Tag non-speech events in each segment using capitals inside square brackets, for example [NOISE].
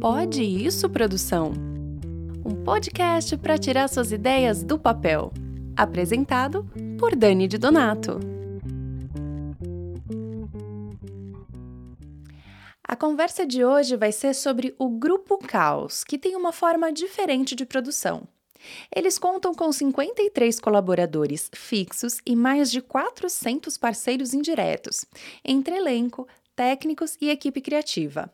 Pode isso, produção? Um podcast para tirar suas ideias do papel. Apresentado por Dani de Donato. A conversa de hoje vai ser sobre o Grupo Caos, que tem uma forma diferente de produção. Eles contam com 53 colaboradores fixos e mais de 400 parceiros indiretos, entre elenco, técnicos e equipe criativa.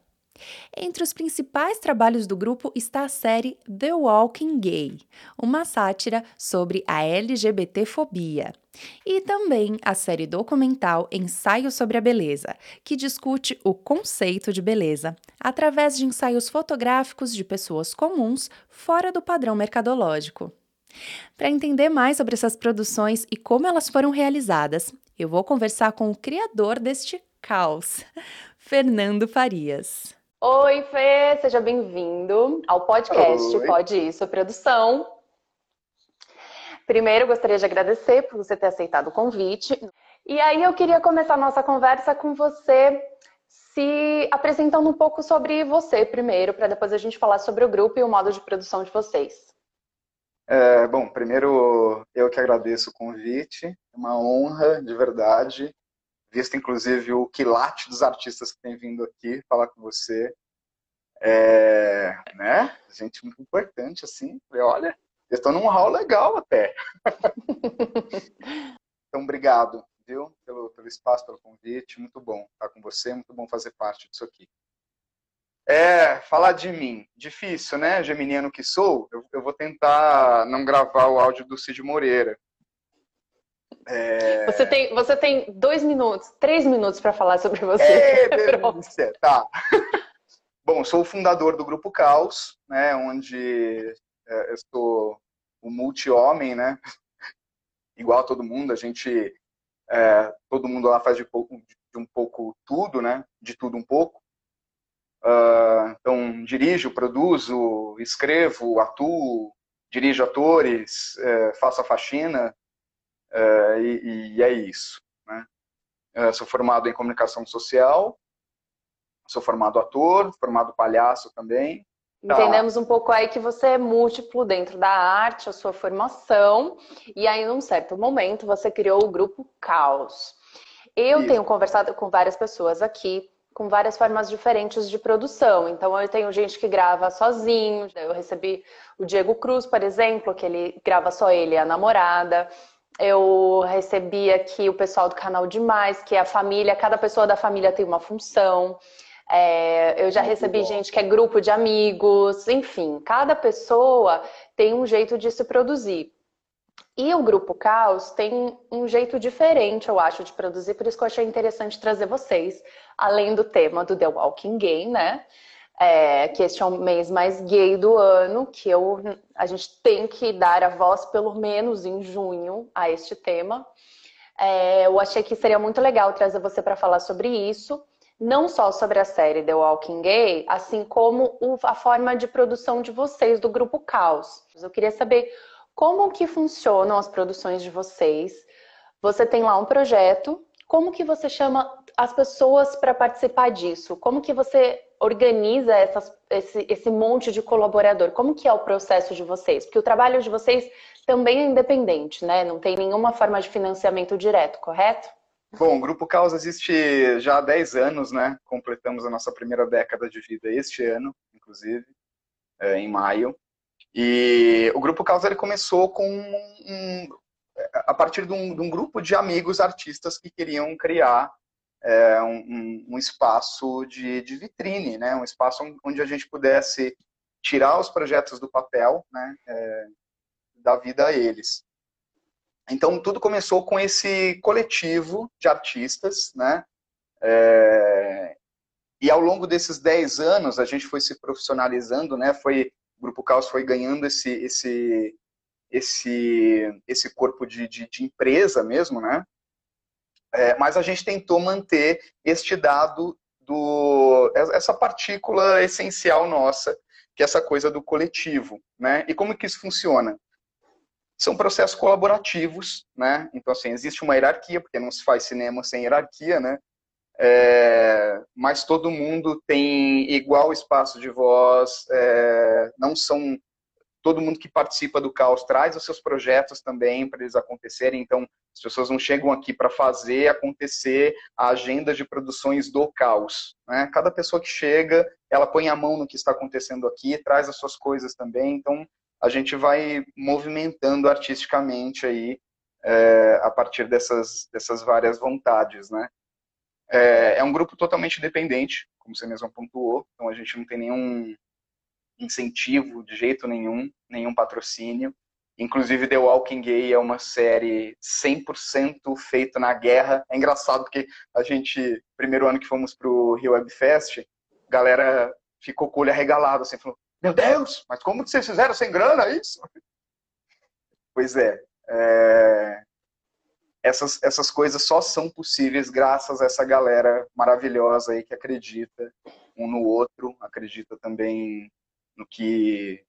Entre os principais trabalhos do grupo está a série The Walking Gay, uma sátira sobre a LGBTfobia, e também a série documental Ensaio sobre a Beleza, que discute o conceito de beleza através de ensaios fotográficos de pessoas comuns fora do padrão mercadológico. Para entender mais sobre essas produções e como elas foram realizadas, eu vou conversar com o criador deste caos, Fernando Farias. Oi, Fê, seja bem-vindo ao podcast Oi. Pode Isso Produção. Primeiro, gostaria de agradecer por você ter aceitado o convite. E aí, eu queria começar a nossa conversa com você se apresentando um pouco sobre você primeiro, para depois a gente falar sobre o grupo e o modo de produção de vocês. É, bom, primeiro eu que agradeço o convite, é uma honra de verdade visto inclusive o quilate dos artistas que tem vindo aqui falar com você. É, né? Gente muito importante, assim. Olha, eu estou num hall legal até. [LAUGHS] então, obrigado, viu, pelo, pelo espaço, pelo convite. Muito bom estar com você, muito bom fazer parte disso aqui. É, falar de mim, difícil, né? Geminiano que sou, eu, eu vou tentar não gravar o áudio do Cid Moreira, é... Você, tem, você tem dois minutos, três minutos para falar sobre você. [LAUGHS] É, delícia, tá. [LAUGHS] Bom, sou o fundador do Grupo Caos, né, onde é, eu sou o multi-homem, né? [LAUGHS] Igual a todo mundo, a gente, é, todo mundo lá faz de, pouco, de um pouco tudo, né? De tudo um pouco. Uh, então, dirijo, produzo, escrevo, atuo, dirijo atores, é, faço a faxina, Uh, e, e, é isso. Né? Uh, sou formado em comunicação social, sou formado ator, formado palhaço também. Tá. Entendemos um pouco aí que você é múltiplo dentro da arte, a sua formação, e aí num certo momento você criou o grupo Caos. Eu isso. tenho conversado com várias pessoas aqui com várias formas diferentes de produção. Então eu tenho gente que grava sozinho, eu recebi o Diego Cruz, por exemplo, que ele grava só ele e a namorada eu recebi aqui o pessoal do canal Demais, que é a família, cada pessoa da família tem uma função. É, eu já Muito recebi bom. gente que é grupo de amigos, enfim, cada pessoa tem um jeito de se produzir. E o Grupo Caos tem um jeito diferente, eu acho, de produzir, por isso que eu achei interessante trazer vocês, além do tema do The Walking Game, né? É, que este é o mês mais gay do ano, que eu, a gente tem que dar a voz, pelo menos em junho, a este tema. É, eu achei que seria muito legal trazer você para falar sobre isso, não só sobre a série The Walking Gay, assim como o, a forma de produção de vocês, do Grupo Caos. Eu queria saber como que funcionam as produções de vocês. Você tem lá um projeto, como que você chama as pessoas para participar disso? Como que você organiza essas, esse, esse monte de colaborador? Como que é o processo de vocês? Porque o trabalho de vocês também é independente, né? Não tem nenhuma forma de financiamento direto, correto? Bom, o Grupo Causa existe já há 10 anos, né? Completamos a nossa primeira década de vida este ano, inclusive, é, em maio. E o Grupo Causa ele começou com um, a partir de um, de um, grupo de amigos artistas que queriam criar é, um, um, espaço de, de, vitrine, né? um espaço onde a gente pudesse tirar os projetos do papel, né? É, da vida a eles. Então, tudo começou com esse coletivo de artistas, né? É, e ao longo desses 10 anos, a gente foi se profissionalizando, né? Foi, o Grupo Caos foi ganhando esse, esse, esse, esse corpo de, de, de empresa mesmo, né? É, mas a gente tentou manter este dado do essa partícula essencial nossa, que é essa coisa do coletivo, né? E como que isso funciona? São processos colaborativos, né? Então assim existe uma hierarquia, porque não se faz cinema sem hierarquia, né? é, mas todo mundo tem igual espaço de voz, é, não são todo mundo que participa do caos traz os seus projetos também para eles acontecerem, então as pessoas não chegam aqui para fazer acontecer a agenda de produções do caos. Né? Cada pessoa que chega, ela põe a mão no que está acontecendo aqui, traz as suas coisas também, então a gente vai movimentando artisticamente aí é, a partir dessas, dessas várias vontades, né? É, é, um grupo totalmente independente, como você mesmo pontuou, então a gente não tem nenhum incentivo de jeito nenhum, nenhum patrocínio. Inclusive, The Walking Gay é uma série 100% feita na guerra. É engraçado porque a gente, primeiro ano que fomos pro Rio Web Fest, a galera ficou com o olho arregalado, assim, falou, meu Deus, mas como que vocês fizeram sem grana isso? Pois é, é, essas, essas coisas só são possíveis graças a essa galera maravilhosa aí que acredita um no outro, acredita também no que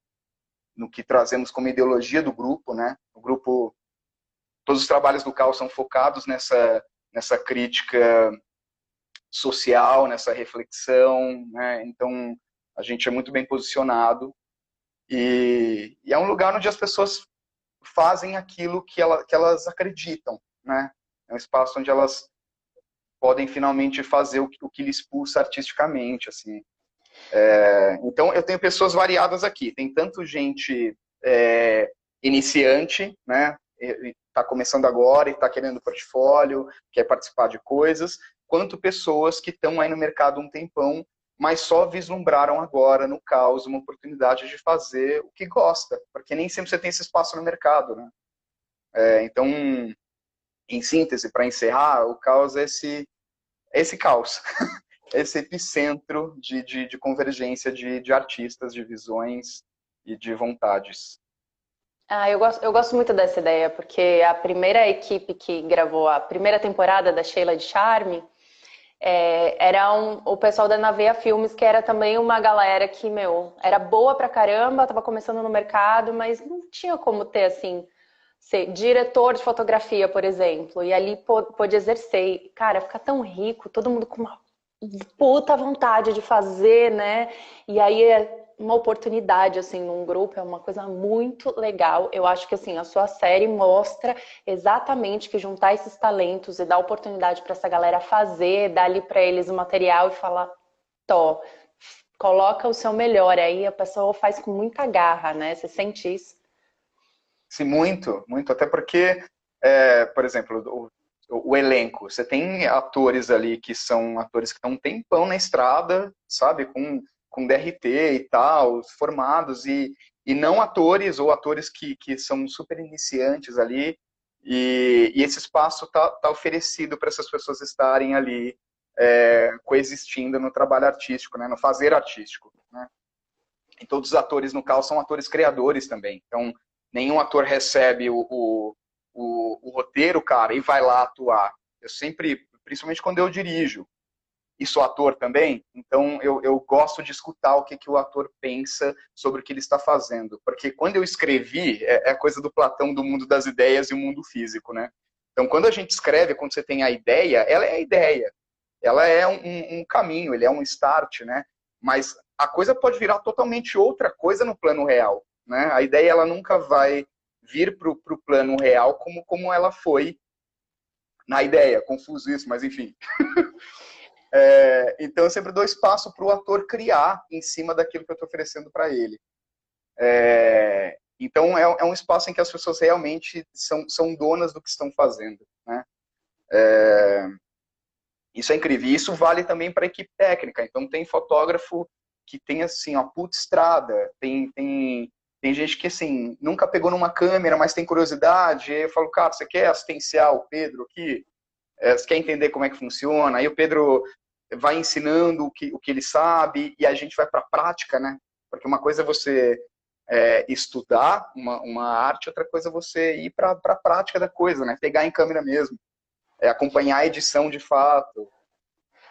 no que trazemos como ideologia do grupo, né? O grupo, todos os trabalhos do Caos são focados nessa nessa crítica social, nessa reflexão, né? Então a gente é muito bem posicionado e, e é um lugar onde as pessoas fazem aquilo que, ela, que elas acreditam, né? É um espaço onde elas podem finalmente fazer o, o que lhes pulsa artisticamente, assim. É, então, eu tenho pessoas variadas aqui. Tem tanto gente é, iniciante, né? Está começando agora e está querendo portfólio, quer participar de coisas, quanto pessoas que estão aí no mercado um tempão mas só vislumbraram agora, no caos, uma oportunidade de fazer o que gosta, porque nem sempre você tem esse espaço no mercado, né? É, então, em síntese, para encerrar, o caos é esse, é esse caos, [LAUGHS] esse epicentro de, de, de convergência de, de artistas, de visões e de vontades. Ah, eu gosto, eu gosto muito dessa ideia, porque a primeira equipe que gravou a primeira temporada da Sheila de Charme, é, era um, o pessoal da Naveia Filmes, que era também uma galera que, meu, era boa pra caramba, tava começando no mercado, mas não tinha como ter, assim, ser diretor de fotografia, por exemplo, e ali pôde exercer. Cara, fica tão rico, todo mundo com uma puta vontade de fazer, né? E aí é uma oportunidade assim num grupo é uma coisa muito legal. Eu acho que assim a sua série mostra exatamente que juntar esses talentos e dar oportunidade para essa galera fazer, dar ali para eles o material e falar, tó, coloca o seu melhor aí, a pessoa faz com muita garra, né? Você sente isso? Sim, muito, muito. Até porque, é, por exemplo, o, elenco, você tem atores ali que são atores que estão um tempão na estrada, sabe, com com DRT e tal, formados, e, e não atores ou atores que, que são super iniciantes ali, e, e esse espaço está tá oferecido para essas pessoas estarem ali é, coexistindo no trabalho artístico, né, no fazer artístico. Né? E todos os atores, no caso, são atores criadores também. Então, nenhum ator recebe o, o, o roteiro, cara, e vai lá atuar. Eu sempre, principalmente quando eu dirijo, e sou ator também, então eu, eu gosto de escutar o que, que o ator pensa sobre o que ele está fazendo. Porque quando eu escrevi, é, é coisa do Platão do mundo das ideias e o mundo físico, né? Então, quando a gente escreve, quando você tem a ideia, ela é a ideia. Ela é um, um caminho, ele é um start, né? Mas a coisa pode virar totalmente outra coisa no plano real, né? A ideia, ela nunca vai vir para o plano real como, como ela foi na ideia. Confuso isso, mas enfim. [LAUGHS] É, então eu sempre dou espaço para o ator criar em cima daquilo que eu estou oferecendo para ele. É, então é, é, um espaço em que as pessoas realmente são, são donas do que estão fazendo. Né? É, isso é incrível. E isso vale também para a equipe técnica. Então tem fotógrafo que tem assim, ó, puta estrada, tem, tem, tem gente que assim, nunca pegou numa câmera, mas tem curiosidade. E eu falo, cara, você quer assistenciar o Pedro aqui? É, você quer entender como é que funciona? Aí o Pedro vai ensinando o que, o que ele sabe e a gente vai para a prática, né? Porque uma coisa é você é, estudar uma, uma arte, outra coisa é você ir para a prática da coisa, né? Pegar em câmera mesmo, é, acompanhar a edição de fato.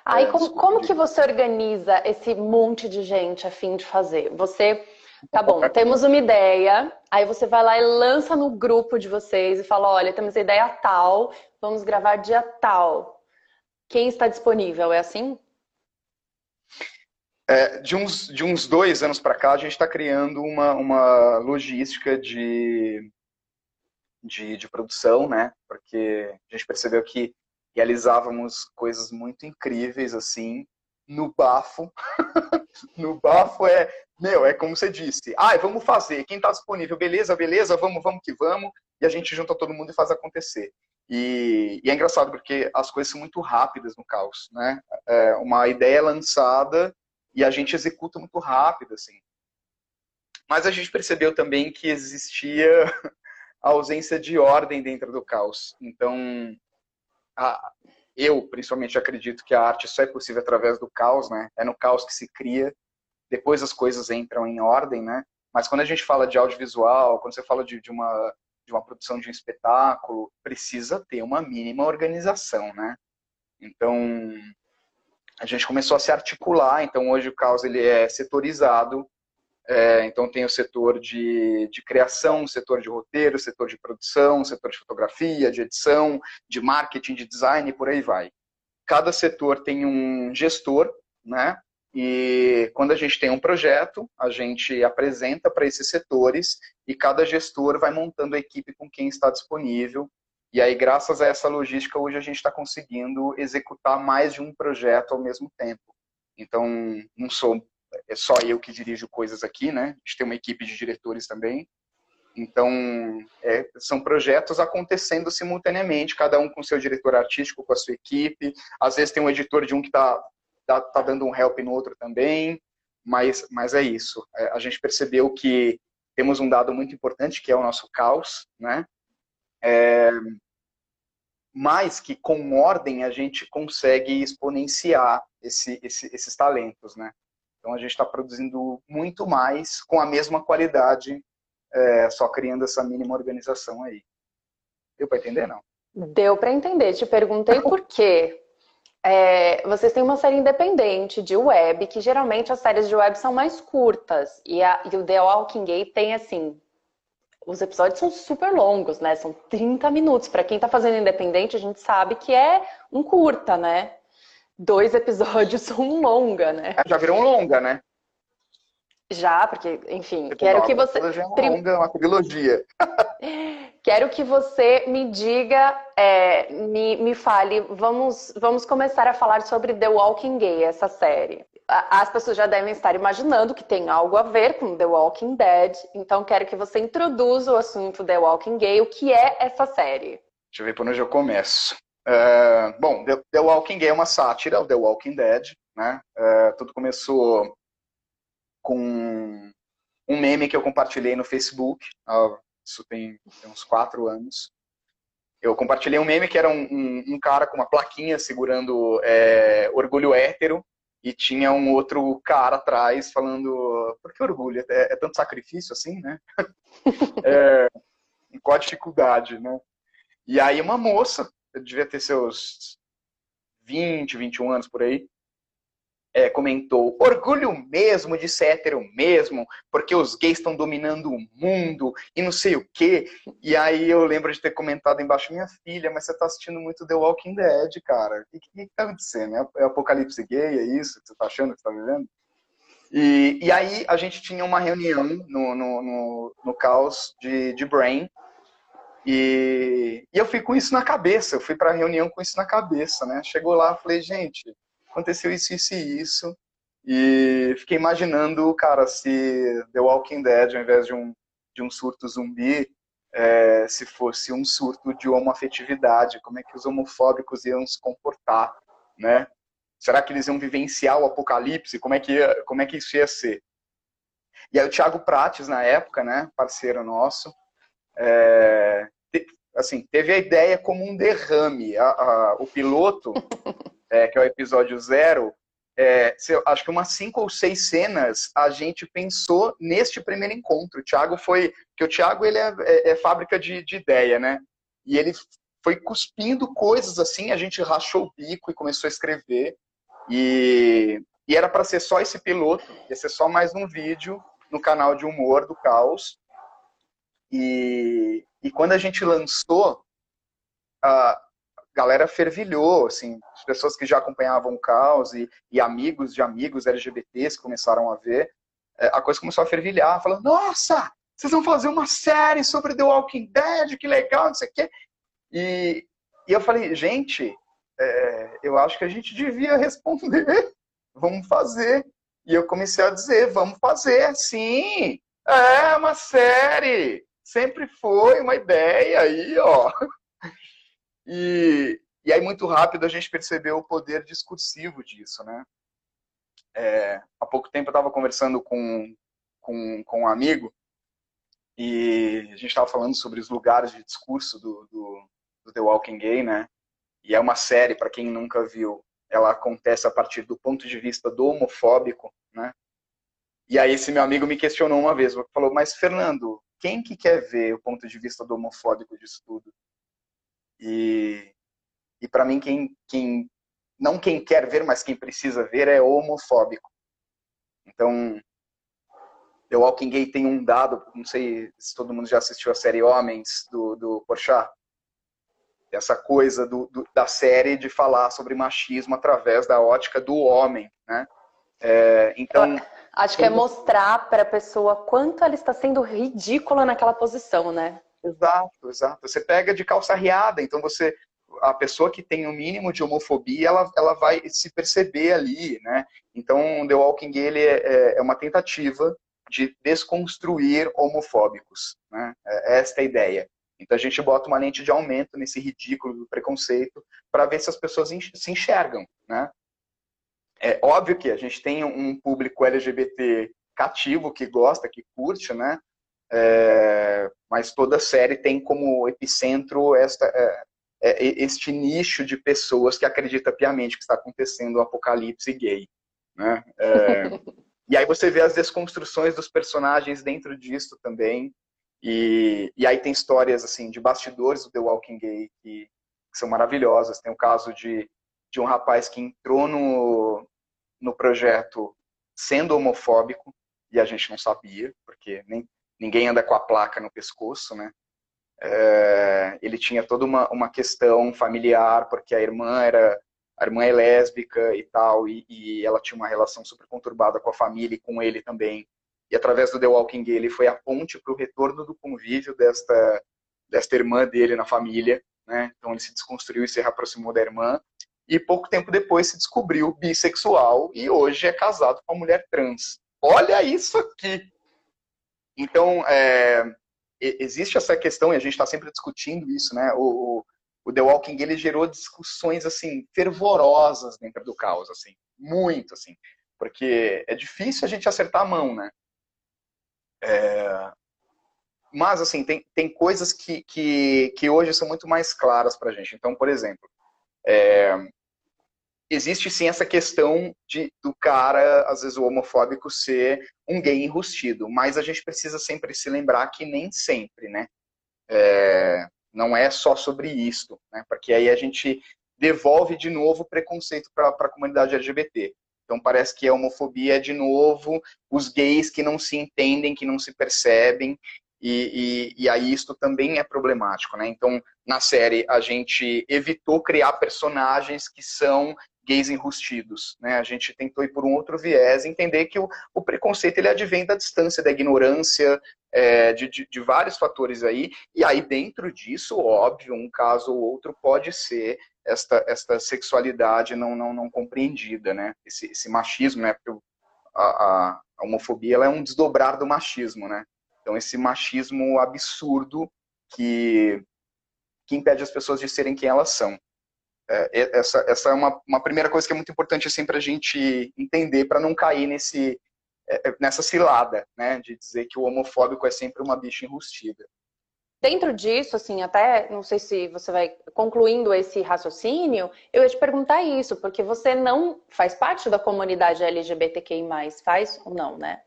Aí, é, como, como que você organiza esse monte de gente a fim de fazer? Você, tá bom, temos uma ideia, aí você vai lá e lança no grupo de vocês e fala, olha, temos a ideia tal, vamos gravar dia tal quem está disponível, é assim? É, de, uns, de uns dois anos para cá, a gente está criando uma, uma logística de, de, de, produção, né? Porque a gente percebeu que realizávamos coisas muito incríveis, assim, no bafo. [LAUGHS] no bafo é, meu, é como você disse. Ah, vamos fazer. Quem está disponível? Beleza, beleza, vamos, vamos que vamos. E a gente junta todo mundo e faz acontecer. E, e é engraçado porque as coisas são muito rápidas no caos, né? É uma ideia lançada e a gente executa muito rápido, assim. Mas a gente percebeu também que existia [LAUGHS] a ausência de ordem dentro do caos. Então, a, eu, principalmente, acredito que a arte só é possível através do caos, né? É no caos que se cria, depois as coisas entram em ordem, né? Mas quando a gente fala de audiovisual, quando você fala de, de uma, de uma produção de um espetáculo, precisa ter uma mínima organização, né? Então, a gente começou a se articular, então hoje o caos ele é setorizado, é, então tem o setor de, de criação, setor de roteiro, setor de produção, setor de fotografia, de edição, de marketing, de design e por aí vai. Cada setor tem um gestor, né? E quando a gente tem um projeto, a gente apresenta para esses setores e cada gestor vai montando a equipe com quem está disponível e aí, graças a essa logística, hoje a gente está conseguindo executar mais de um projeto ao mesmo tempo. Então, não sou é só eu que dirijo coisas aqui, né? A gente tem uma equipe de diretores também. Então, é, são projetos acontecendo simultaneamente, cada um com seu diretor artístico, com a sua equipe. Às vezes tem um editor de um que está tá, tá dando um help no outro também. Mas, mas é isso. É, a gente percebeu que temos um dado muito importante, que é o nosso caos, né? É, mas que com ordem a gente consegue exponenciar esse, esse, esses talentos, né? Então a gente está produzindo muito mais com a mesma qualidade, é, só criando essa mínima organização aí. Deu para entender, não? Deu para entender. Te perguntei por quê. É, vocês têm uma série independente de web, que geralmente as séries de web são mais curtas. E, a, e o The Walking Dead tem, assim, os episódios são super longos, né? São 30 minutos. Para quem está fazendo independente, a gente sabe que é um curta, né? Dois episódios um longa, né? É, já virou um longa, né? Já, porque, enfim, Você quero que você. É uma longa, uma trilogia. [LAUGHS] quero que você me diga, é, me, me fale, vamos, vamos começar a falar sobre The Walking Gay, essa série as pessoas já devem estar imaginando que tem algo a ver com The Walking Dead, então quero que você introduza o assunto The Walking Gay, o que é essa série? Deixa eu ver por onde eu começo. Uh, bom, The, Walking Gay é uma sátira ao The Walking Dead, né? Uh, tudo começou com um meme que eu compartilhei no Facebook, uh, isso tem, tem, uns quatro anos. Eu compartilhei um meme que era um, um, um cara com uma plaquinha segurando é, orgulho hétero, e tinha um outro cara atrás falando por que orgulho? É, é tanto sacrifício assim, né? [LAUGHS] é, qual a dificuldade, né? E aí uma moça, devia ter seus 20, 21 anos por aí, é, comentou: orgulho mesmo de ser hétero mesmo, porque os gays estão dominando o mundo e não sei o quê. E aí eu lembro de ter comentado embaixo: minha filha, mas você está assistindo muito The Walking Dead, cara. O que, que, que tá acontecendo? É, é apocalipse gay? É isso que você está achando que está vivendo? E, e aí a gente tinha uma reunião no, no, no, no caos de, de Brain. E, e eu fui com isso na cabeça, eu fui para a reunião com isso na cabeça, né? Chegou lá, falei, gente, aconteceu isso, isso e isso. E fiquei imaginando, cara, se The Walking Dead, ao invés de um, de um surto zumbi, é, se fosse um surto de homoafetividade, como é que os homofóbicos iam se comportar, né? Será que eles iam vivenciar o apocalipse? Como é que, ia, como é que isso ia ser? E aí o Thiago Prates, na época, né, parceiro nosso, é, assim, teve a ideia como um derrame. A, a, o piloto [LAUGHS] é, que é o episódio zero, é, acho que umas cinco ou seis cenas a gente pensou neste primeiro encontro. O Thiago foi. que o Thiago ele é, é, é, fábrica de, de ideia, né? E ele foi cuspindo coisas assim, a gente rachou o bico e começou a escrever. E, e era para ser só esse piloto, ia ser só mais um vídeo no canal de humor do Caos. E, e quando a gente lançou, uh, galera fervilhou, assim, as pessoas que já acompanhavam o caos e, e amigos de amigos LGBTs começaram a ver, é, a coisa começou a fervilhar, falando, nossa, vocês vão fazer uma série sobre The Walking Dead, que legal, não sei o quê. E, e eu falei, gente, é, eu acho que a gente devia responder, [LAUGHS] vamos fazer. E eu comecei a dizer, vamos fazer, sim, é uma série, sempre foi uma ideia aí, ó. E, e aí, muito rápido, a gente percebeu o poder discursivo disso, né? É, há pouco tempo eu estava conversando com, com, com um amigo e a gente estava falando sobre os lugares de discurso do, do, do The Walking Gay, né? E é uma série, para quem nunca viu, ela acontece a partir do ponto de vista do homofóbico, né? E aí esse meu amigo me questionou uma vez, falou, mas Fernando, quem que quer ver o ponto de vista do homofóbico disso tudo? E, e para mim, quem, quem, não quem quer ver, mas quem precisa ver é homofóbico. Então, The Walking Gay tem um dado, não sei se todo mundo já assistiu a série Homens, do, do Porchat. Essa coisa do, do, da série de falar sobre machismo através da ótica do homem, né? É, então... Acho que é mostrar para a pessoa quanto ela está sendo ridícula naquela posição, né? Exato, exato. Você pega de calça riada, então você a pessoa que tem o um mínimo de homofobia, ela, ela vai se perceber ali, né? Então, The Walking Gay ele é, é, é uma tentativa de desconstruir homofóbicos, né? É esta é a ideia. Então a gente bota uma lente de aumento nesse ridículo do preconceito para ver se as pessoas se enxergam, né? É óbvio que a gente tem um público LGBT cativo que gosta, que curte, né? É, mas toda série tem como epicentro esta, é, é, este nicho de pessoas que acredita piamente que está acontecendo um apocalipse gay, né? É, [LAUGHS] e aí você vê as desconstruções dos personagens dentro disso também, e, e aí tem histórias assim de bastidores do The Walking Gay que, que são maravilhosas. Tem o caso de, de um rapaz que entrou no, no projeto sendo homofóbico e a gente não sabia, porque nem, ninguém anda com a placa no pescoço, né? É, ele tinha toda uma, uma questão familiar, porque a irmã era a irmã é lésbica e tal, e, e ela tinha uma relação super conturbada com a família e com ele também. E através do The Walking ele foi a ponte para o retorno do convívio desta, desta irmã dele na família. Né? Então ele se desconstruiu e se reaproximou da irmã. E pouco tempo depois se descobriu bissexual e hoje é casado com uma mulher trans. Olha isso aqui! Então, é, existe essa questão, e a gente está sempre discutindo isso, né? O, o, The Walking ele gerou discussões, assim, fervorosas dentro do caos, assim. Muito, assim. Porque é difícil a gente acertar a mão, né? É... Mas, assim, tem, tem coisas que, que, que hoje são muito mais claras para a gente. Então, por exemplo, é, existe sim essa questão de do cara, às vezes o homofóbico, ser um gay enrustido, mas a gente precisa sempre se lembrar que nem sempre, né? É, não é só sobre isso, né? Porque aí a gente devolve de novo o preconceito para a comunidade LGBT. Então parece que a homofobia é de novo os gays que não se entendem, que não se percebem, e, e, e, aí isso também é problemático, né? Então, na série, a gente evitou criar personagens que são gays enrustidos. Né? A gente tentou ir por um outro viés, entender que o, o preconceito ele advém da distância, da ignorância, é, de, de, de, vários fatores aí, e aí dentro disso, óbvio, um caso ou outro pode ser esta, esta sexualidade não, não, não compreendida, né? esse, esse machismo, né? Porque a, a, a homofobia ela é um desdobrar do machismo, né? Então esse machismo absurdo que, que impede as pessoas de serem quem elas são. É, essa, essa é uma, uma primeira coisa que é muito importante assim, para a gente entender, para não cair nesse, é, é, nessa cilada, né, de dizer que o homofóbico é sempre uma bicha enrustida. Dentro disso, assim, até não sei se você vai concluindo esse raciocínio, eu ia te perguntar isso, porque você não faz parte da comunidade LGBTQI+, faz ou não, né?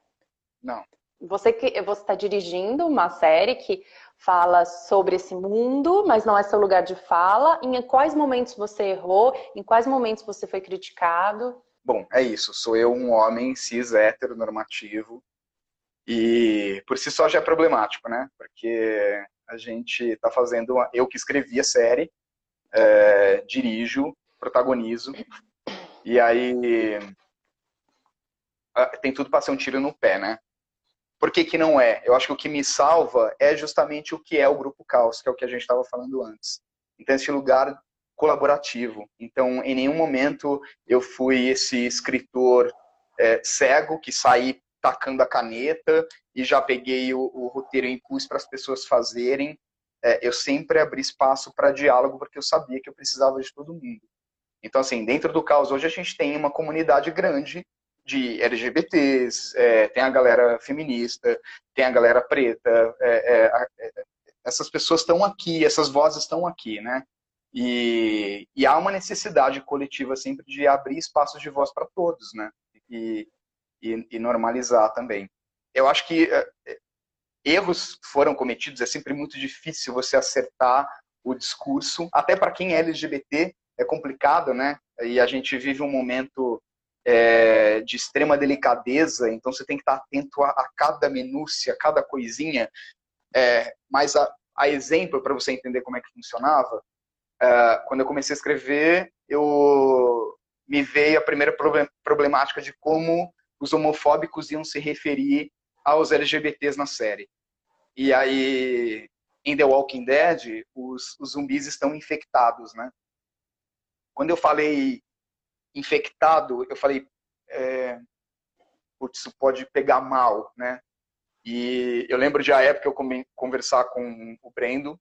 Não. Você que você está dirigindo uma série que fala sobre esse mundo, mas não é seu lugar de fala. Em quais momentos você errou? Em quais momentos você foi criticado? Bom, é isso. Sou eu um homem cis heteronormativo e por si só já é problemático, né? Porque a gente está fazendo, uma... eu que escrevi a série é, dirijo, protagonizo. E aí tem tudo para ser um tiro no pé, né? Por que, que não é? Eu acho que o que me salva é justamente o que é o Grupo Caos, que é o que a gente estava falando antes. Então, esse lugar colaborativo. Então, em nenhum momento eu fui esse escritor é, cego que saí tacando a caneta e já peguei o, o roteiro e impus para as pessoas fazerem. É, eu sempre abri espaço para diálogo porque eu sabia que eu precisava de todo mundo. Então, assim, dentro do caos hoje a gente tem uma comunidade grande de LGBTs, é, tem a galera feminista, tem a galera preta, é, é, é essas pessoas estão aqui, essas vozes estão aqui, né? E, e, há uma necessidade coletiva sempre de abrir espaços de voz para todos, né? E, e, e, normalizar também. Eu acho que é, erros foram cometidos, é sempre muito difícil você acertar o discurso, até para quem é LGBT é complicado, né? E a gente vive um momento é, de extrema delicadeza, então você tem que estar atento a, a cada minúcia, a cada coisinha. É, mas a, a exemplo, para você entender como é que funcionava, é, quando eu comecei a escrever, eu me veio a primeira problemática de como os homofóbicos iam se referir aos LGBTs na série. E aí, em The Walking Dead, os, os zumbis estão infectados, né? Quando eu falei infectado, eu falei, é, putz, isso pode pegar mal, né? E eu lembro de a época eu conversar com o Brendo,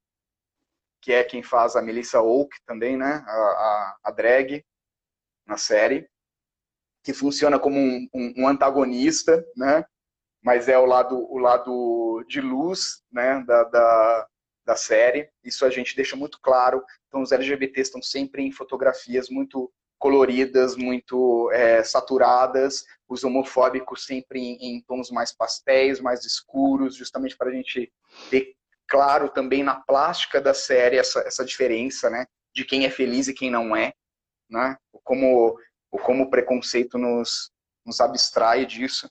que é quem faz a Melissa Oak também, né? A, a, a drag na série, que funciona como um, um, um, antagonista, né? Mas é o lado, o lado de luz, né? Da, da, da série. Isso a gente deixa muito claro. Então, os LGBTs estão sempre em fotografias muito coloridas, muito é, saturadas, os homofóbicos sempre em, em, tons mais pastéis, mais escuros, justamente para a gente ter claro também na plástica da série essa, essa diferença, né, de quem é feliz e quem não é, né, como, como o preconceito nos, nos abstrai disso.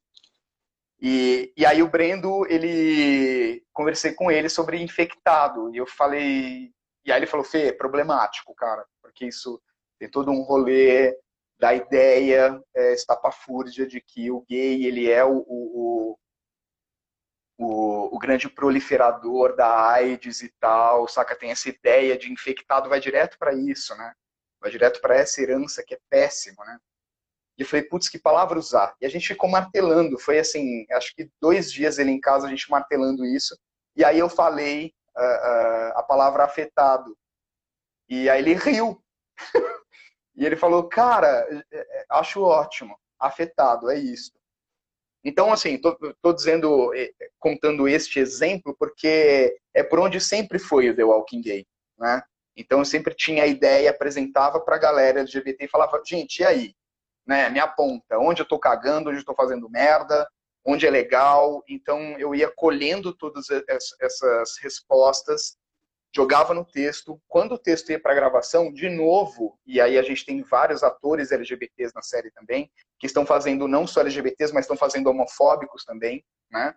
E, e aí o Brendo, ele, conversei com ele sobre infectado, e eu falei, e aí ele falou, Fê, é problemático, cara, porque isso tem todo um rolê da ideia é, estapafúrdia de que o gay ele é o, o, o, o, grande proliferador da AIDS e tal, saca? Tem essa ideia de infectado, vai direto para isso, né? Vai direto para essa herança que é péssimo, né? E eu falei, putz, que palavra usar? E a gente ficou martelando, foi assim, acho que dois dias ele em casa, a gente martelando isso, e aí eu falei uh, uh, a palavra afetado. E aí ele riu. [LAUGHS] E ele falou, cara, é, é, acho ótimo, afetado, é isso. Então, assim, tô, tô dizendo, é, contando este exemplo, porque é por onde sempre foi o The Walking Gay, né? Então, eu sempre tinha a ideia, apresentava para a galera LGBT e falava, gente, e aí? Né, me aponta, onde eu tô cagando, onde eu tô fazendo merda, onde é legal. Então, eu ia colhendo todas essas respostas jogava no texto. Quando o texto ia para gravação, de novo, e aí a gente tem vários atores LGBTs na série também, que estão fazendo não só LGBTs, mas estão fazendo homofóbicos também, né?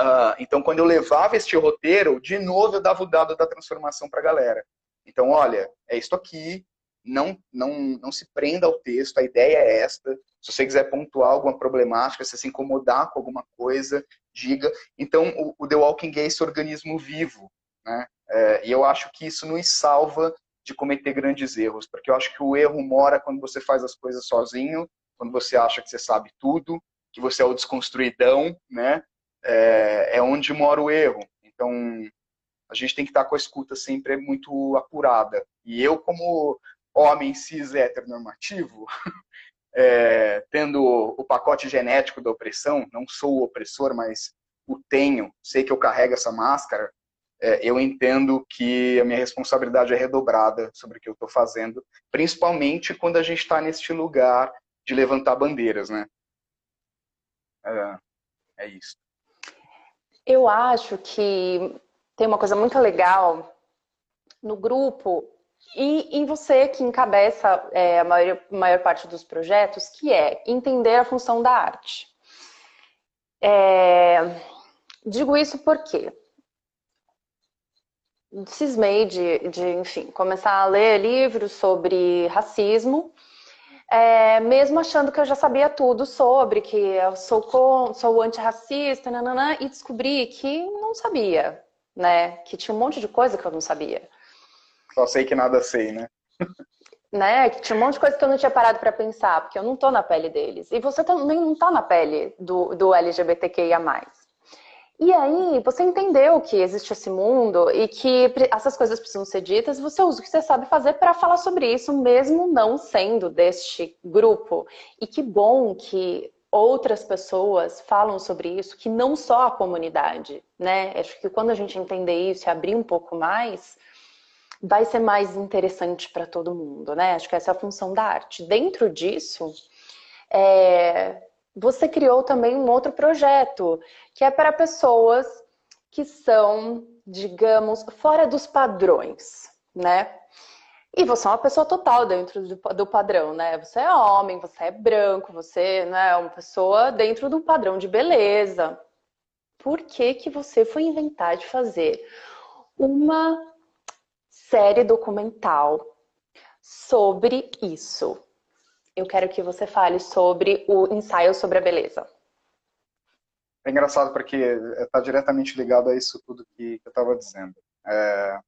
Uh, então, quando eu levava este roteiro, de novo eu dava o dado da transformação para a galera. Então, olha, é isso aqui, não, não, não se prenda ao texto, a ideia é esta. Se você quiser pontuar alguma problemática, se se incomodar com alguma coisa, diga. Então, o, o The Walking Gay é esse organismo vivo, né? É, e eu acho que isso nos salva de cometer grandes erros, porque eu acho que o erro mora quando você faz as coisas sozinho, quando você acha que você sabe tudo, que você é o desconstruidão, né? É, é onde mora o erro. Então, a gente tem que estar com a escuta sempre muito apurada. E eu, como homem cis heteronormativo, [LAUGHS] é, tendo o pacote genético da opressão, não sou o opressor, mas o tenho, sei que eu carrego essa máscara, é, eu entendo que a minha responsabilidade é redobrada sobre o que eu estou fazendo, principalmente quando a gente está neste lugar de levantar bandeiras, né? É, é isso. Eu acho que tem uma coisa muito legal no grupo e em você que encabeça é, a maior, maior parte dos projetos, que é entender a função da arte. É, digo isso porque cismei de, de, enfim, começar a ler livros sobre racismo, é, mesmo achando que eu já sabia tudo sobre, que eu sou, com, sou antirracista, nananã, e descobri que não sabia, né? Que tinha um monte de coisa que eu não sabia. Só sei que nada sei, né? [LAUGHS] né? Que tinha um monte de coisa que eu não tinha parado para pensar, porque eu não tô na pele deles. E você também não tá na pele do, do LGBTQIA+. E aí, você entendeu que existe esse mundo e que essas coisas precisam ser ditas, você usa o que você sabe fazer para falar sobre isso, mesmo não sendo deste grupo. E que bom que outras pessoas falam sobre isso, que não só a comunidade, né? Acho que quando a gente entender isso e abrir um pouco mais, vai ser mais interessante para todo mundo, né? Acho que essa é a função da arte. Dentro disso, é, você criou também um outro projeto, que é para pessoas que são, digamos, fora dos padrões, né? E você é uma pessoa total dentro do, padrão, né? Você é homem, você é branco, você né, é uma pessoa dentro do padrão de beleza. Por que, que você foi inventar de fazer uma série documental sobre isso? Eu quero que você fale sobre o ensaio sobre a beleza. É engraçado porque está diretamente ligado a isso tudo que, eu estava dizendo. É...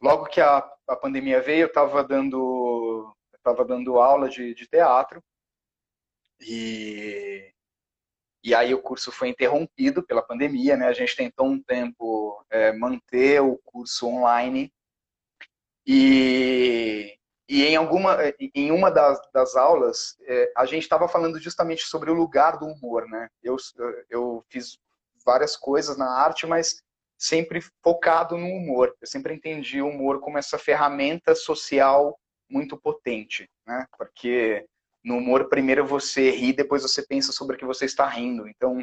Logo que a, a pandemia veio, eu estava dando, tava dando aula de, de teatro e, e aí o curso foi interrompido pela pandemia, né? A gente tentou um tempo é, manter o curso online e e em alguma, em uma das, das aulas, é, a gente estava falando justamente sobre o lugar do humor, né? Eu, eu fiz várias coisas na arte, mas sempre focado no humor. Eu sempre entendi o humor como essa ferramenta social muito potente, né? Porque no humor, primeiro você ri, depois você pensa sobre o que você está rindo. Então,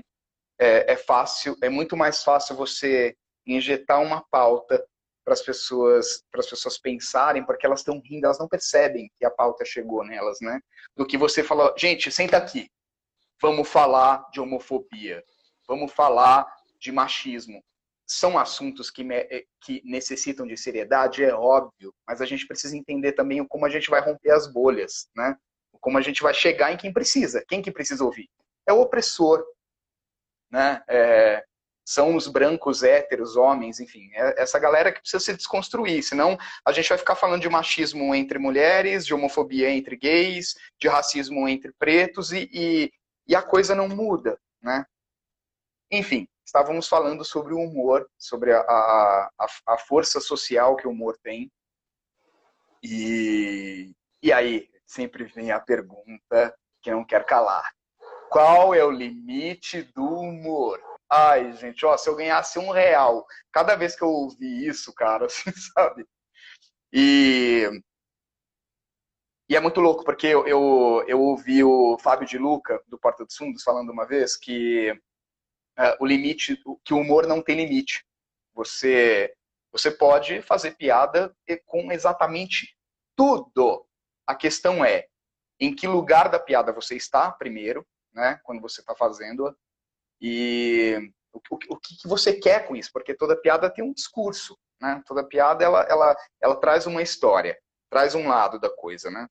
é, é fácil, é muito mais fácil você injetar uma pauta para as pessoas, para as pessoas pensarem, porque elas estão rindo, elas não percebem que a pauta chegou nelas, né? Do que você falou, gente, senta aqui, vamos falar de homofobia, vamos falar de machismo. São assuntos que, eh, que necessitam de seriedade, é óbvio, mas a gente precisa entender também como a gente vai romper as bolhas, né? Como a gente vai chegar em quem precisa. Quem que precisa ouvir? É o opressor, né? É, são os brancos héteros, homens, enfim, é essa galera que precisa se desconstruir, senão a gente vai ficar falando de machismo entre mulheres, de homofobia entre gays, de racismo entre pretos e, e, e a coisa não muda, né? Enfim, estávamos falando sobre o humor, sobre a, a, a força social que o humor tem. E, e aí sempre vem a pergunta que não quer calar. Qual é o limite do humor? Ai, gente, ó, se eu ganhasse um real cada vez que eu ouvi isso, cara, [LAUGHS] assim, sabe? E, e é muito louco, porque eu, eu, eu ouvi o Fábio de Luca, do Porta dos Fundos, falando uma vez que uh, o limite, que o humor não tem limite. Você, você pode fazer piada com exatamente tudo. A questão é em que lugar da piada você está, primeiro, né, quando você está fazendo-a, e o, o, o que, você quer com isso? Porque toda piada tem um discurso, né? Toda piada, ela, ela, ela traz uma história, traz um lado da coisa, né?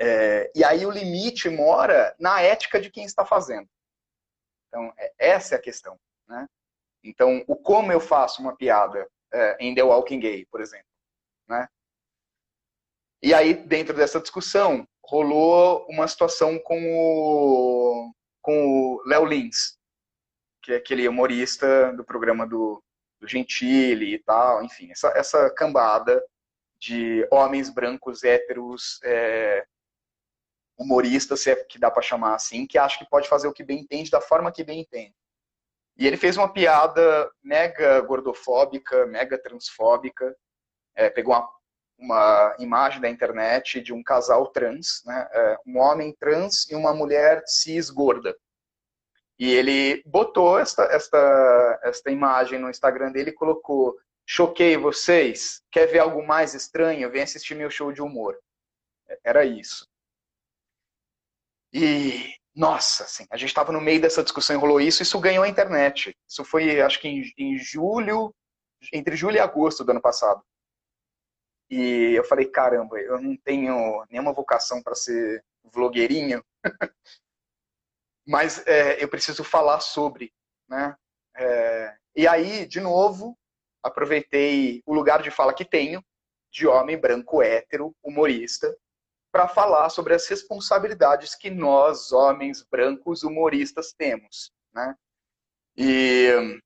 É, e aí o limite mora na ética de quem está fazendo. Então, é, essa é a questão, né? Então, o como eu faço uma piada é, em The Walking Gay, por exemplo, né? E aí, dentro dessa discussão, rolou uma situação com o, com o Léo Lins, que é aquele humorista do programa do, do Gentili e tal, enfim, essa, essa cambada de homens brancos, héteros, é, humoristas, se é que dá para chamar assim, que acha que pode fazer o que bem entende da forma que bem entende. E ele fez uma piada mega gordofóbica, mega transfóbica, é, pegou uma uma imagem da internet de um casal trans, né? É, um homem trans e uma mulher cis gorda. E ele botou esta, esta, esta imagem no Instagram dele e colocou: Choquei vocês? Quer ver algo mais estranho? Vem assistir meu show de humor. Era isso. E, nossa, assim, a gente estava no meio dessa discussão, enrolou isso, isso ganhou a internet. Isso foi, acho que em, em julho entre julho e agosto do ano passado. E eu falei, caramba, eu não tenho nenhuma vocação para ser vlogueirinho, [LAUGHS] mas é, eu preciso falar sobre, né? É, e aí, de novo, aproveitei o lugar de fala que tenho, de homem branco hétero, humorista, para falar sobre as responsabilidades que nós, homens brancos humoristas, temos, né? E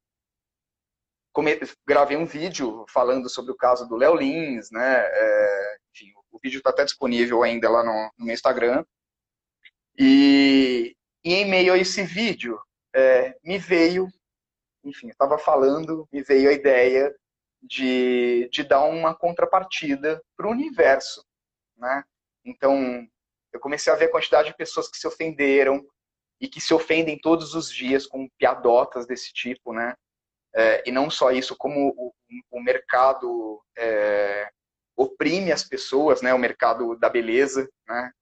gravei um vídeo falando sobre o caso do Léo Lins, né? É, enfim, o vídeo está até disponível ainda lá no, no meu Instagram. E, e, em meio a esse vídeo, é, me veio, enfim, estava falando, me veio a ideia de, de dar uma contrapartida para o universo, né? Então, eu comecei a ver a quantidade de pessoas que se ofenderam e que se ofendem todos os dias com piadotas desse tipo, né? É, e não só isso, como o, o mercado é, oprime as pessoas, né? O mercado da beleza, né?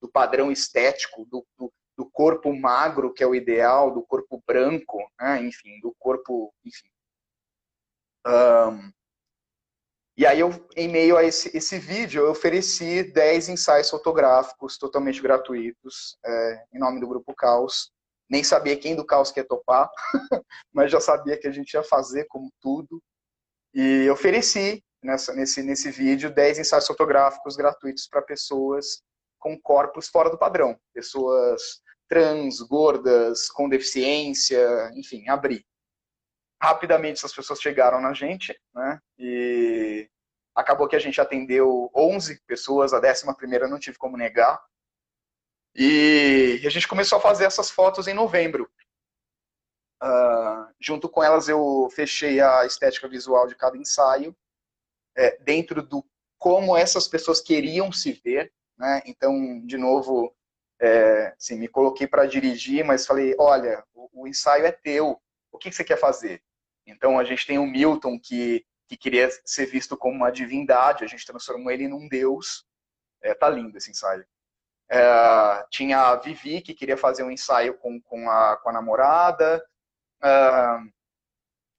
Do, padrão estético, do, do, do, corpo magro que é o ideal, do corpo branco, né? Enfim, do corpo, enfim. Um, e aí, eu, em meio a esse, esse vídeo, eu ofereci 10 ensaios fotográficos totalmente gratuitos, é, em nome do Grupo Caos, nem sabia quem do caos quer topar, [LAUGHS] mas já sabia que a gente ia fazer como tudo. E ofereci nessa, nesse, nesse vídeo 10 ensaios fotográficos gratuitos para pessoas com corpos fora do padrão, pessoas trans, gordas, com deficiência, enfim, abri. Rapidamente essas pessoas chegaram na gente, né? E acabou que a gente atendeu 11 pessoas, a décima primeira não tive como negar, e a gente começou a fazer essas fotos em novembro. Uh, junto com elas eu fechei a estética visual de cada ensaio, é, dentro do como essas pessoas queriam se ver. Né? Então, de novo, é, assim, me coloquei para dirigir, mas falei, olha, o, o, ensaio é teu, o que, que você quer fazer? Então, a gente tem o Milton, que, que queria ser visto como uma divindade, a gente transformou ele num deus. É, tá lindo esse ensaio. É, tinha a Vivi, que queria fazer um ensaio com, com, a, com a namorada. É,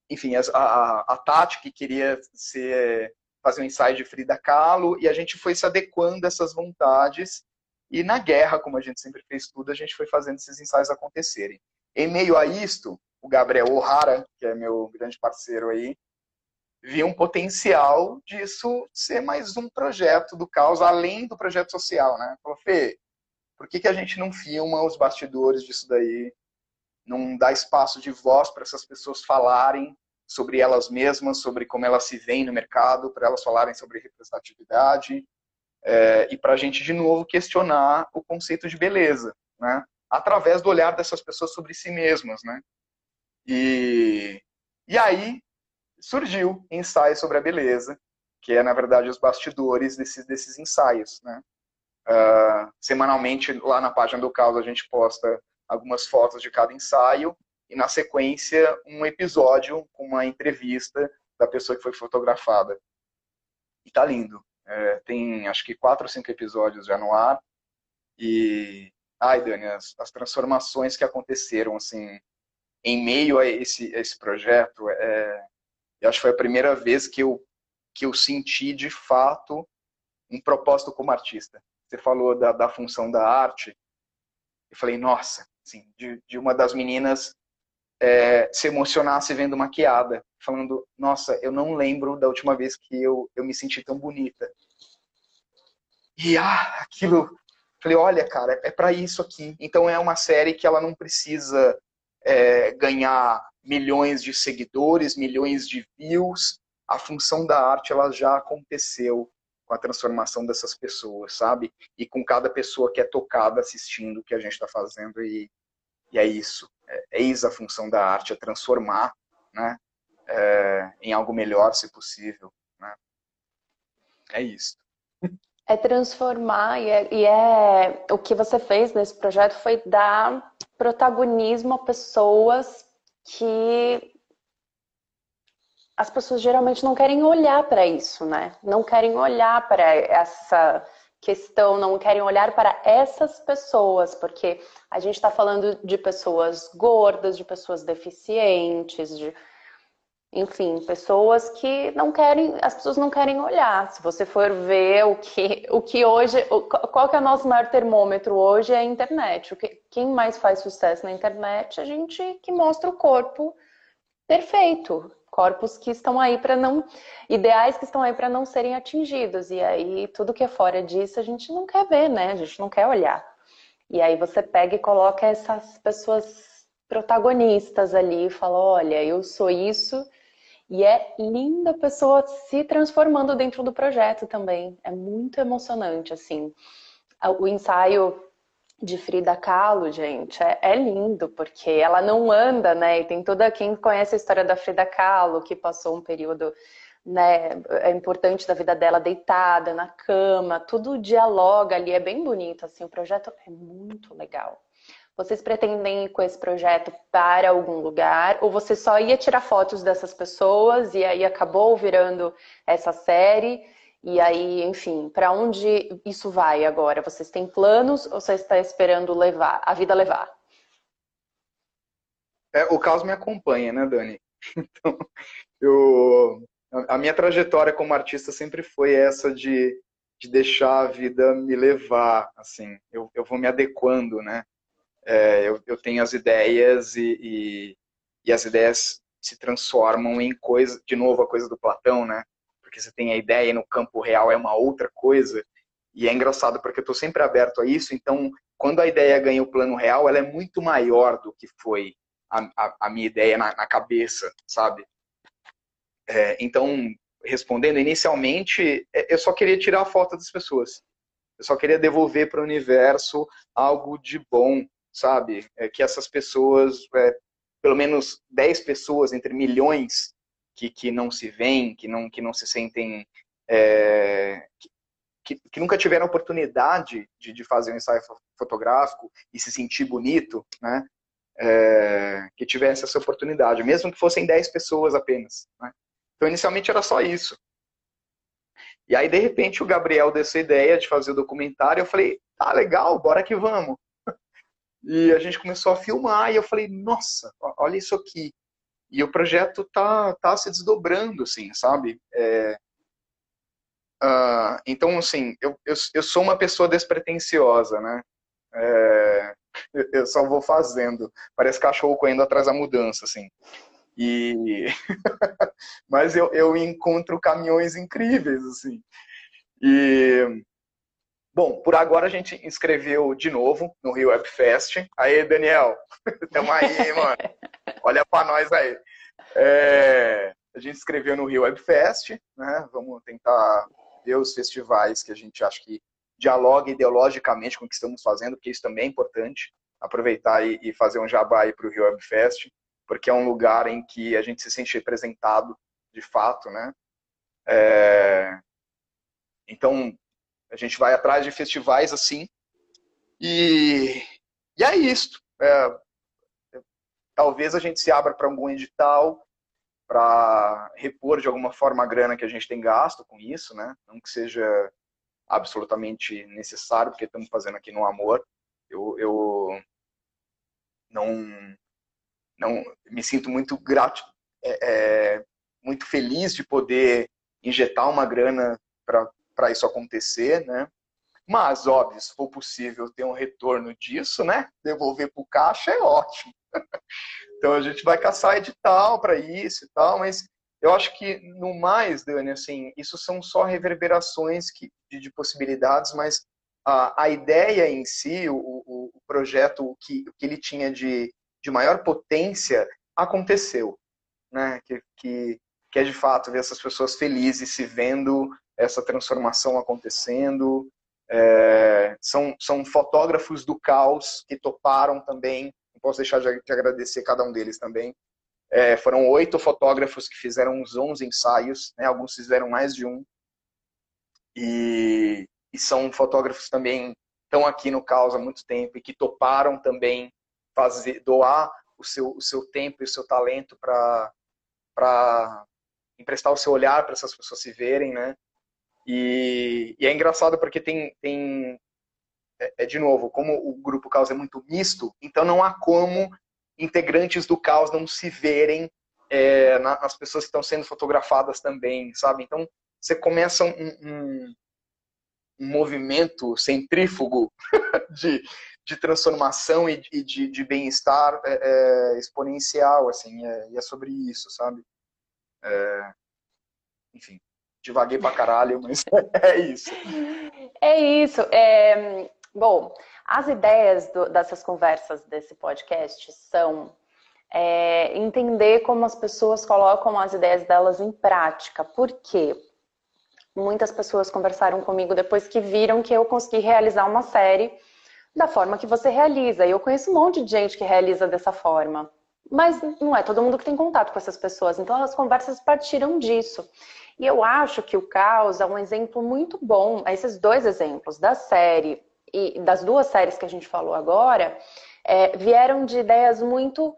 enfim, a, a, a, Tati, que queria ser, fazer um ensaio de Frida Kahlo. E a gente foi se adequando a essas vontades. E na guerra, como a gente sempre fez tudo, a gente foi fazendo esses ensaios acontecerem. Em meio a isto, o Gabriel O'Hara, que é meu grande parceiro aí, viu um potencial disso ser mais um projeto do caos, além do projeto social, né? Falou, Fê, por que, que a gente não filma os bastidores disso daí? Não dá espaço de voz para essas pessoas falarem sobre elas mesmas, sobre como elas se veem no mercado, para elas falarem sobre representatividade é, e para a gente, de novo, questionar o conceito de beleza, né? Através do olhar dessas pessoas sobre si mesmas, né? E, e aí surgiu ensaio sobre a beleza, que é, na verdade, os bastidores desses, desses ensaios, né? Uh, semanalmente, lá na página do Caos, a gente posta algumas fotos de cada ensaio e, na sequência, um episódio com uma entrevista da pessoa que foi fotografada. E tá lindo. É, tem, acho que, quatro ou cinco episódios já no ar. E, ai, Dani, as, as transformações que aconteceram, assim, em meio a esse, a esse projeto, é, eu acho que foi a primeira vez que eu, que eu senti, de fato, um propósito como artista você falou da, da função da arte. Eu falei, nossa, assim, de, de uma das meninas é, se emocionasse vendo maquiada, falando, nossa, eu não lembro da última vez que eu, eu me senti tão bonita. E ah, aquilo, falei, olha, cara, é para isso aqui. Então é uma série que ela não precisa é, ganhar milhões de seguidores, milhões de views. A função da arte ela já aconteceu com a transformação dessas pessoas, sabe? E com cada pessoa que é tocada assistindo o que a gente está fazendo e, e, é isso. É, eis a função da arte, é transformar, né? É, em algo melhor, se possível, né? É isso. É transformar e é, e é o que você fez nesse projeto foi dar protagonismo a pessoas que as pessoas geralmente não querem olhar para isso, né? Não querem olhar para essa questão, não querem olhar para essas pessoas, porque a gente está falando de pessoas gordas, de pessoas deficientes, de... enfim, pessoas que não querem, as pessoas não querem olhar. Se você for ver o que, o que hoje, qual que é o nosso maior termômetro hoje é a internet. O que, quem mais faz sucesso na internet? A gente que mostra o corpo perfeito, corpos que estão aí para não, ideais que estão aí para não serem atingidos. E aí tudo que é fora disso a gente não quer ver, né? A gente não quer olhar. E aí você pega e coloca essas pessoas protagonistas ali e fala, olha, eu sou isso e é linda a pessoa se transformando dentro do projeto também. É muito emocionante, assim. O ensaio de Frida Kahlo, gente, é, é, lindo, porque ela não anda, né? E tem toda quem conhece a história da Frida Kahlo, que passou um período né, é importante da vida dela deitada na cama, tudo dialoga ali, é bem bonito, assim, o projeto é muito legal. Vocês pretendem ir com esse projeto para algum lugar? Ou você só ia tirar fotos dessas pessoas e aí acabou virando essa série? E aí, enfim, para onde isso vai agora? Vocês têm planos ou você está esperando levar, a vida levar? É, o caso me acompanha, né, Dani? [LAUGHS] Então, eu, a minha trajetória como artista sempre foi essa de, de deixar a vida me levar, assim, eu, eu vou me adequando, né? É, eu, eu, tenho as ideias e, e, e, as ideias se transformam em coisa, de novo a coisa do Platão, né? Porque você tem a ideia e no campo real é uma outra coisa. E é engraçado porque eu estou sempre aberto a isso. Então, quando a ideia ganha o plano real, ela é muito maior do que foi a, a, a minha ideia na, na cabeça, sabe? É, então, respondendo inicialmente, é, eu só queria tirar a foto das pessoas. Eu só queria devolver para o universo algo de bom, sabe? É que essas pessoas, é, pelo menos 10 pessoas entre milhões que, que não se veem, que não, que não se sentem. É, que, que, nunca tiveram oportunidade de, de fazer um ensaio fotográfico e se sentir bonito, né? É, que tivesse essa oportunidade, mesmo que fossem 10 pessoas apenas. Né? Então, inicialmente era só isso. E aí, de repente, o Gabriel deu essa ideia de fazer o documentário. Eu falei, tá legal, bora que vamos. E a gente começou a filmar e eu falei, nossa, olha isso aqui. E o projeto tá, tá se desdobrando, assim, sabe? É, uh, então, assim, eu, eu, eu, sou uma pessoa despretensiosa, né? É, eu só vou fazendo. Parece cachorro correndo atrás da mudança, assim. E... [LAUGHS] Mas eu, eu encontro caminhões incríveis, assim. E Bom, por agora a gente inscreveu de novo no Rio Web Fest. Aí, Daniel, [LAUGHS] tamo aí, mano. Olha para nós aí. É, a gente inscreveu no Rio Web Fest, né? Vamos tentar ver os festivais que a gente acha que dialoga ideologicamente com o que estamos fazendo, porque isso também é importante. Aproveitar e, e fazer um jabá aí para o Rio Web Fest, porque é um lugar em que a gente se sente representado de fato, né? É, então, a gente vai atrás de festivais assim. E, e é isso. É, talvez a gente se abra para algum edital para repor de alguma forma a grana que a gente tem gasto com isso, né? Não que seja absolutamente necessário, porque estamos fazendo aqui no amor. Eu, eu não, não me sinto muito grato, é, é, muito feliz de poder injetar uma grana para para isso acontecer, né? Mas, óbvio, se for possível ter um retorno disso, né? Devolver para o caixa é ótimo. [LAUGHS] então a gente vai caçar edital para isso e tal, mas eu acho que no mais, Dani, assim, isso são só reverberações que, de, de possibilidades, mas a, a, ideia em si, o, o, o projeto, o que, o que ele tinha de, de maior potência, aconteceu. Né? Que, que, que é de fato ver essas pessoas felizes se vendo essa transformação acontecendo. É, são, são fotógrafos do caos que toparam também. Não posso deixar de, de agradecer cada um deles também. É, foram oito fotógrafos que fizeram uns 11 ensaios, né? alguns fizeram mais de um. E, e são fotógrafos também estão aqui no caos há muito tempo e que toparam também fazer doar o seu, o seu tempo e o seu talento para emprestar o seu olhar para essas pessoas se verem, né? E, e é engraçado porque tem, tem é, é, de novo, como o grupo Caos é muito misto, então não há como integrantes do Caos não se verem é, nas pessoas que estão sendo fotografadas também, sabe? Então, você começa um, um, um movimento centrífugo [LAUGHS] de, de transformação e, de, de bem-estar é, é, exponencial, assim, é, e é sobre isso, sabe? É, enfim, divaguei pra caralho, mas [LAUGHS] é isso. É isso. É, bom, as ideias do, dessas conversas desse podcast são é, entender como as pessoas colocam as ideias delas em prática. Por quê? Muitas pessoas conversaram comigo depois que viram que eu consegui realizar uma série da forma que você realiza. E eu conheço um monte de gente que realiza dessa forma. Mas não é todo mundo que tem contato com essas pessoas. Então as conversas partiram disso. E eu acho que o caos é um exemplo muito bom, esses dois exemplos da série e das duas séries que a gente falou agora, é, vieram de ideias muito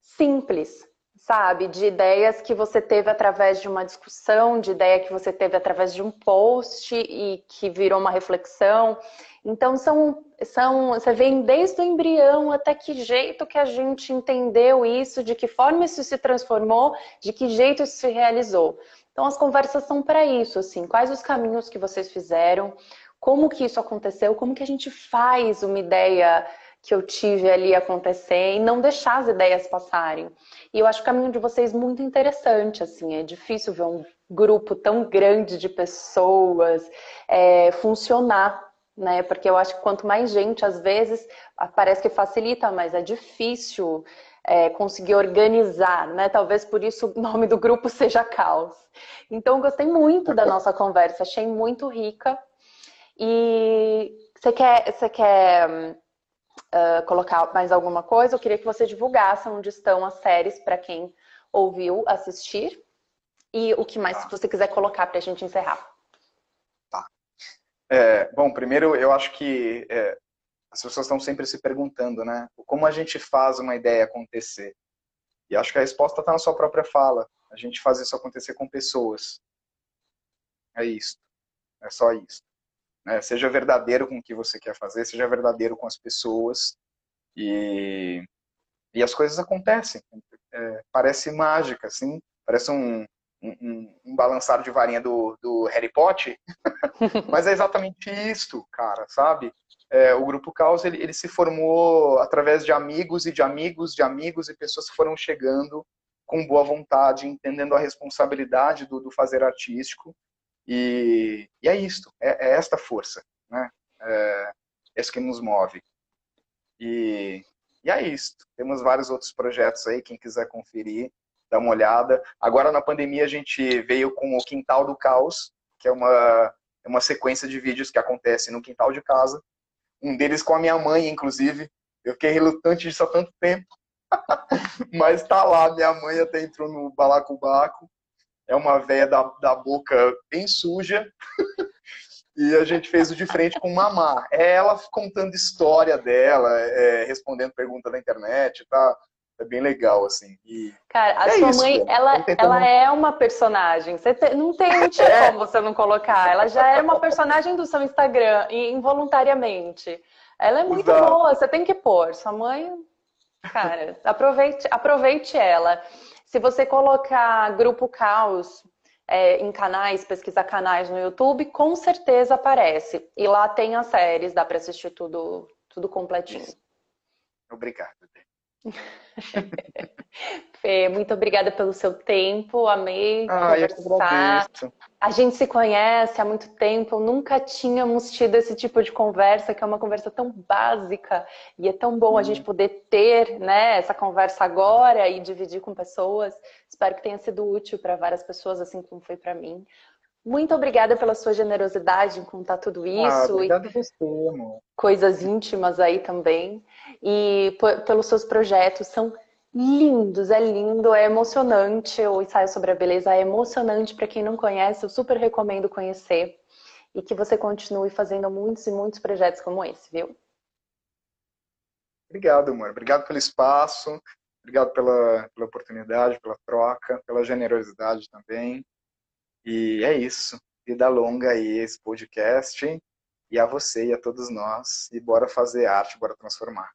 simples, sabe? De ideias que você teve através de uma discussão, de ideia que você teve através de um post e que virou uma reflexão. Então são, são, você vem desde o embrião até que jeito que a gente entendeu isso, de que forma isso se transformou, de que jeito isso se realizou. Então as conversas são para isso, assim, quais os caminhos que vocês fizeram, como que isso aconteceu, como que a gente faz uma ideia que eu tive ali acontecer e não deixar as ideias passarem. E eu acho o caminho de vocês muito interessante, assim, é difícil ver um grupo tão grande de pessoas é, funcionar, né? Porque eu acho que quanto mais gente, às vezes, parece que facilita, mas é difícil é, conseguir organizar, né? Talvez por isso o nome do grupo [LAUGHS] seja Caos. Então, gostei muito da nossa conversa, achei muito rica. E você quer, você quer uh, colocar mais alguma coisa, eu queria que você divulgasse onde estão as séries para quem ouviu assistir e o que mais tá. você quiser colocar para a gente encerrar. Tá. É, bom, primeiro eu acho que é, as pessoas estão sempre se perguntando, né? Como a gente faz uma ideia acontecer? E acho que a resposta está na sua própria fala. A gente faz isso acontecer com pessoas. É isso. É só isso. Né? Seja verdadeiro com o que você quer fazer, seja verdadeiro com as pessoas e, e as coisas acontecem. É, parece mágica, assim, parece um, um, um, balançar de varinha do, do Harry Potter, [LAUGHS] mas é exatamente isto, cara, sabe? É, o Grupo Caos, ele, ele se formou através de amigos e de amigos de amigos e pessoas que foram chegando com boa vontade, entendendo a responsabilidade do, do fazer artístico e, e é isto, é, é, esta força, né? É, é isso que nos move. E, e é isso. Temos vários outros projetos aí, quem quiser conferir, dá uma olhada. Agora na pandemia a gente veio com o Quintal do Caos, que é uma, é uma sequência de vídeos que acontece no quintal de casa. Um deles com a minha mãe, inclusive. Eu fiquei relutante disso há tanto tempo. [LAUGHS] Mas tá lá, minha mãe até entrou no balacobaco é uma véia da, da boca bem suja. [LAUGHS] e a gente fez o de frente com Mamá. É ela contando história dela, é, respondendo pergunta da internet, tá? É bem legal, assim. E Cara, a é sua isso, mãe, ela, ela é uma personagem. Você te, não tem não [LAUGHS] tinha é. como você não colocar. Ela já é uma personagem do seu Instagram, involuntariamente. Ela é muito Exato. boa, você tem que pôr. Sua mãe, cara, aproveite, aproveite ela. Se você colocar Grupo Caos é, em canais, pesquisar canais no YouTube, com certeza aparece. E lá tem as séries, dá para assistir tudo, tudo completinho. Obrigado. [LAUGHS] Fê, muito obrigada pelo seu tempo, amei ah, conversar. A gente se conhece há muito tempo, nunca tínhamos tido esse tipo de conversa, que é uma conversa tão básica, e é tão bom hum. a gente uhum. poder ter né, essa conversa agora e dividir com pessoas. Espero que tenha sido útil para várias pessoas, assim como foi para mim. Muito obrigada pela sua generosidade em contar tudo ah, isso. Ah, obrigado e você, amor. Coisas íntimas aí também. E pelos seus projetos, são lindos, é lindo, é emocionante. O ensaio sobre a beleza é emocionante para quem não conhece, eu super recomendo conhecer. E que você continue fazendo muitos e muitos projetos como esse, viu? Obrigado, amor. Obrigado pelo espaço, obrigado pela, pela oportunidade, pela troca, pela generosidade também. E é isso. Vida longa aí esse podcast. E a você e a todos nós. E bora fazer arte, bora transformar.